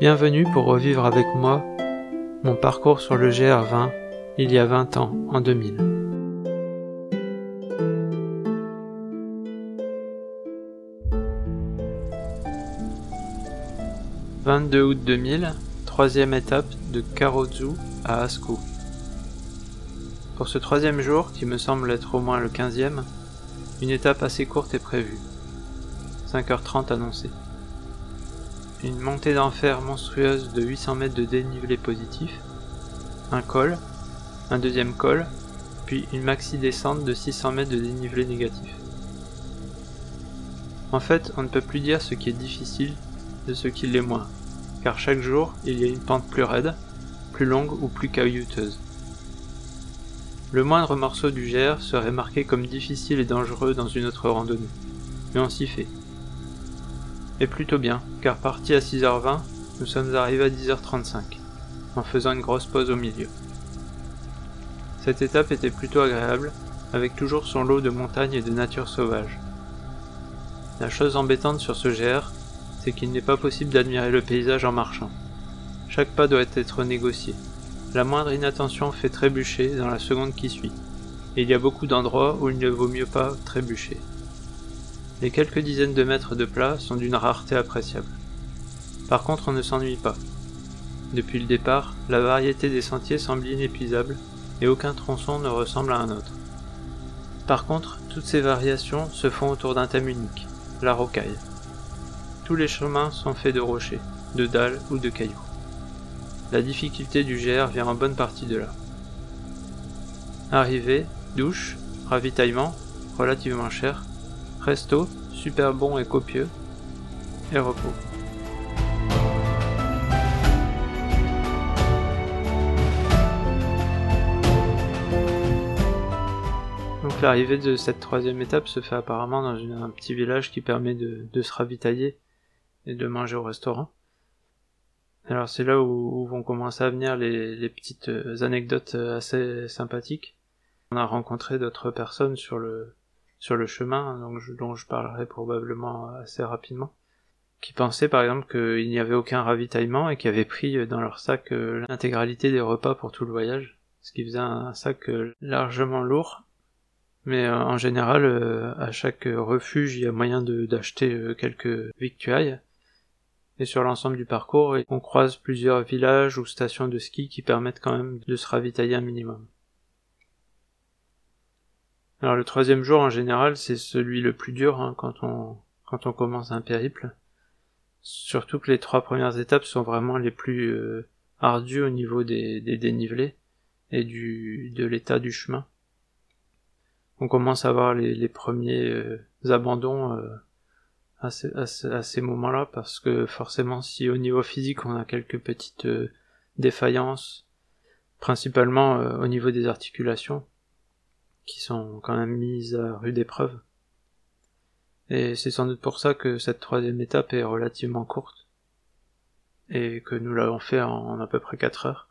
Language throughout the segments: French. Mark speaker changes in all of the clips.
Speaker 1: Bienvenue pour revivre avec moi mon parcours sur le GR20 il y a 20 ans, en 2000. « 22 août 2000, troisième étape de Karozu à Asku. Pour ce troisième jour, qui me semble être au moins le quinzième, une étape assez courte est prévue. 5h30 annoncée une montée d'enfer monstrueuse de 800 mètres de dénivelé positif, un col, un deuxième col, puis une maxi descente de 600 mètres de dénivelé négatif. En fait, on ne peut plus dire ce qui est difficile de ce qui l'est moins, car chaque jour, il y a une pente plus raide, plus longue ou plus caillouteuse. Le moindre morceau du GR serait marqué comme difficile et dangereux dans une autre randonnée, mais on s'y fait. Et plutôt bien, car parti à 6h20, nous sommes arrivés à 10h35, en faisant une grosse pause au milieu. Cette étape était plutôt agréable, avec toujours son lot de montagnes et de nature sauvage. La chose embêtante sur ce GR, c'est qu'il n'est pas possible d'admirer le paysage en marchant. Chaque pas doit être négocié. La moindre inattention fait trébucher dans la seconde qui suit. Et il y a beaucoup d'endroits où il ne vaut mieux pas trébucher. Les quelques dizaines de mètres de plat sont d'une rareté appréciable. Par contre, on ne s'ennuie pas. Depuis le départ, la variété des sentiers semble inépuisable et aucun tronçon ne ressemble à un autre. Par contre, toutes ces variations se font autour d'un thème unique, la rocaille. Tous les chemins sont faits de rochers, de dalles ou de cailloux. La difficulté du GR vient en bonne partie de là. Arrivée, douche, ravitaillement, relativement cher, Resto, super bon et copieux. Et repos. Donc l'arrivée de cette troisième étape se fait apparemment dans un petit village qui permet de, se ravitailler et de manger au restaurant. Alors c'est là où, vont commencer à venir les petites anecdotes assez sympathiques. On a rencontré d'autres personnes sur le, sur le chemin, donc dont je parlerai probablement assez rapidement, qui pensaient par exemple qu'il n'y avait aucun ravitaillement et qui avaient pris dans leur sac euh, l'intégralité des repas pour tout le voyage, ce qui faisait un sac euh, largement lourd. Mais euh, en général, à chaque refuge, il y a moyen d'acheter quelques victuailles. Et sur l'ensemble du parcours, on croise plusieurs villages ou stations de ski qui permettent quand même de se ravitailler un minimum. Alors le troisième jour en général c'est celui le plus dur hein, quand on quand on commence un périple. Surtout que les trois premières étapes sont vraiment les plus euh, ardues au niveau des, dénivelés et du de l'état du chemin. On commence à voir les, premiers euh, abandons euh, à, ces, moments-là parce que forcément si au niveau physique on a quelques petites défaillances, principalement au niveau des articulations, qui sont quand même mises à rude épreuve. Et c'est sans doute pour ça que cette troisième étape est relativement courte, et que nous l'avons fait en à peu près 4 heures.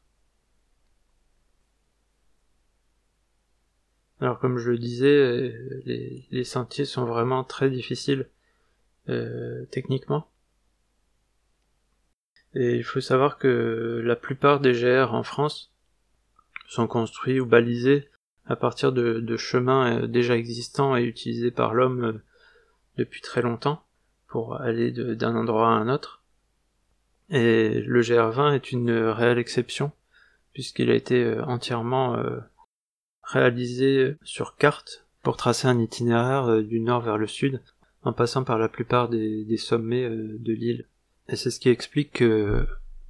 Speaker 1: Alors comme je le disais, les, sentiers sont vraiment très difficiles euh, techniquement. Et il faut savoir que la plupart des GR en France sont construits ou balisés à partir de, chemins euh, déjà existants et utilisés par l'homme euh, depuis très longtemps pour aller d'un endroit à un autre. Et le GR20 est une réelle exception puisqu'il a été euh, entièrement réalisé sur carte pour tracer un itinéraire du nord vers le sud en passant par la plupart des, sommets de l'île. Et c'est ce qui explique que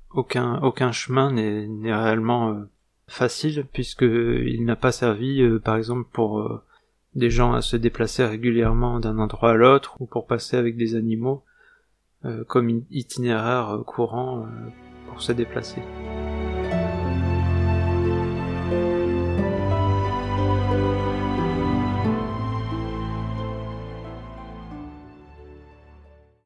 Speaker 1: aucun, aucun chemin n'est réellement facile puisqu'il n'a pas servi euh, par exemple pour euh, des gens à se déplacer régulièrement d'un endroit à l'autre ou pour passer avec des animaux euh, comme itinéraire courant pour se déplacer.